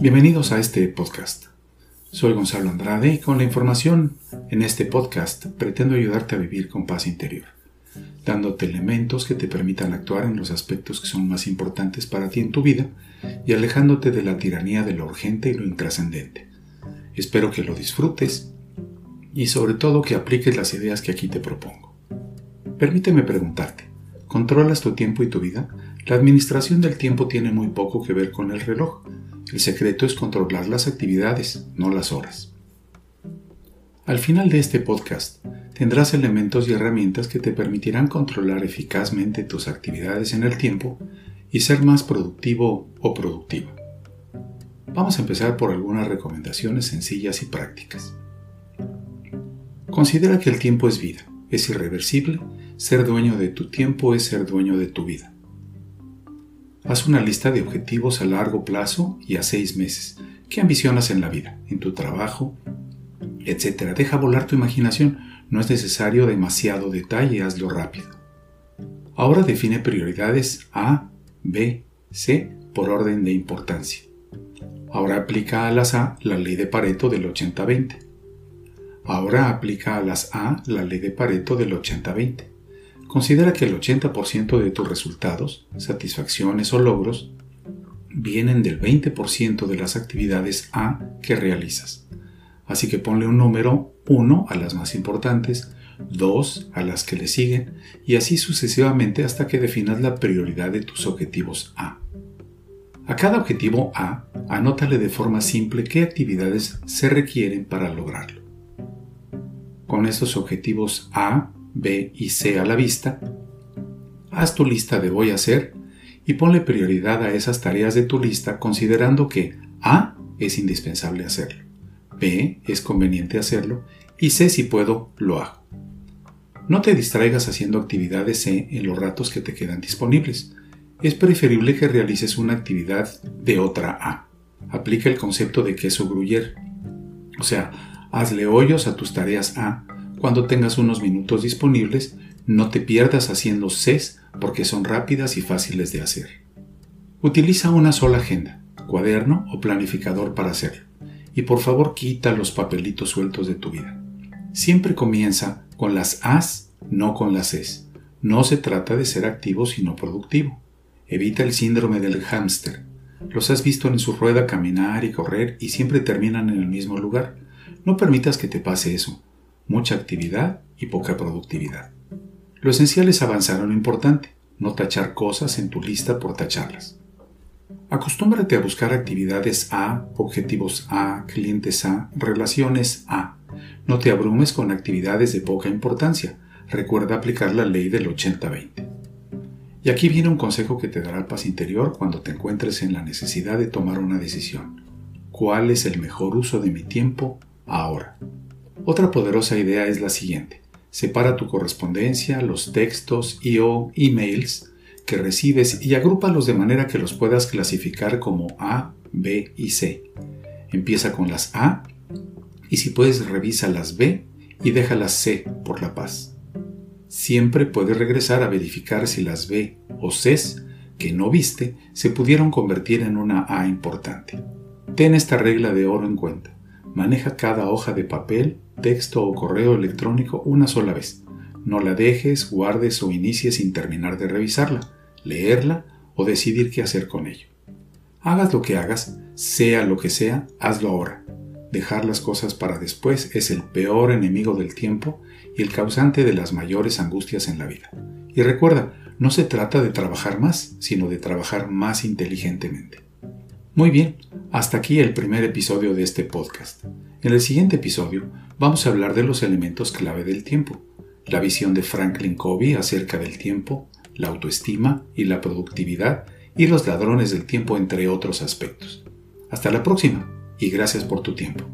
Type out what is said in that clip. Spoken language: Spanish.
Bienvenidos a este podcast. Soy Gonzalo Andrade y con la información en este podcast pretendo ayudarte a vivir con paz interior, dándote elementos que te permitan actuar en los aspectos que son más importantes para ti en tu vida y alejándote de la tiranía de lo urgente y lo intrascendente. Espero que lo disfrutes y sobre todo que apliques las ideas que aquí te propongo. Permíteme preguntarte, ¿controlas tu tiempo y tu vida? La administración del tiempo tiene muy poco que ver con el reloj, el secreto es controlar las actividades, no las horas. Al final de este podcast tendrás elementos y herramientas que te permitirán controlar eficazmente tus actividades en el tiempo y ser más productivo o productiva. Vamos a empezar por algunas recomendaciones sencillas y prácticas. Considera que el tiempo es vida, es irreversible, ser dueño de tu tiempo es ser dueño de tu vida. Haz una lista de objetivos a largo plazo y a seis meses. ¿Qué ambicionas en la vida, en tu trabajo, etcétera? Deja volar tu imaginación. No es necesario demasiado detalle, hazlo rápido. Ahora define prioridades A, B, C por orden de importancia. Ahora aplica a las A la ley de Pareto del 80-20. Ahora aplica a las A la ley de Pareto del 80-20. Considera que el 80% de tus resultados, satisfacciones o logros vienen del 20% de las actividades A que realizas. Así que ponle un número 1 a las más importantes, 2 a las que le siguen y así sucesivamente hasta que definas la prioridad de tus objetivos A. A cada objetivo A, anótale de forma simple qué actividades se requieren para lograrlo. Con estos objetivos A, B y C a la vista, haz tu lista de voy a hacer y ponle prioridad a esas tareas de tu lista considerando que A es indispensable hacerlo, B es conveniente hacerlo y C si puedo lo hago. No te distraigas haciendo actividades C en los ratos que te quedan disponibles. Es preferible que realices una actividad de otra A. Aplica el concepto de queso gruyer. O sea, hazle hoyos a tus tareas A cuando tengas unos minutos disponibles, no te pierdas haciendo CES porque son rápidas y fáciles de hacer. Utiliza una sola agenda, cuaderno o planificador para hacerlo. Y por favor quita los papelitos sueltos de tu vida. Siempre comienza con las As, no con las Es. No se trata de ser activo sino productivo. Evita el síndrome del hámster. Los has visto en su rueda caminar y correr y siempre terminan en el mismo lugar. No permitas que te pase eso mucha actividad y poca productividad. Lo esencial es avanzar en lo importante, no tachar cosas en tu lista por tacharlas. Acostúmbrate a buscar actividades A, objetivos A, clientes A, relaciones A. No te abrumes con actividades de poca importancia. Recuerda aplicar la ley del 80-20. Y aquí viene un consejo que te dará paz interior cuando te encuentres en la necesidad de tomar una decisión. ¿Cuál es el mejor uso de mi tiempo ahora? Otra poderosa idea es la siguiente. Separa tu correspondencia, los textos y o emails que recibes y agrúpalos de manera que los puedas clasificar como A, B y C. Empieza con las A y si puedes revisa las B y deja las C por la paz. Siempre puedes regresar a verificar si las B o C que no viste se pudieron convertir en una A importante. Ten esta regla de oro en cuenta. Maneja cada hoja de papel, texto o correo electrónico una sola vez. No la dejes, guardes o inicies sin terminar de revisarla, leerla o decidir qué hacer con ello. Hagas lo que hagas, sea lo que sea, hazlo ahora. Dejar las cosas para después es el peor enemigo del tiempo y el causante de las mayores angustias en la vida. Y recuerda, no se trata de trabajar más, sino de trabajar más inteligentemente. Muy bien, hasta aquí el primer episodio de este podcast. En el siguiente episodio vamos a hablar de los elementos clave del tiempo, la visión de Franklin Covey acerca del tiempo, la autoestima y la productividad y los ladrones del tiempo entre otros aspectos. Hasta la próxima y gracias por tu tiempo.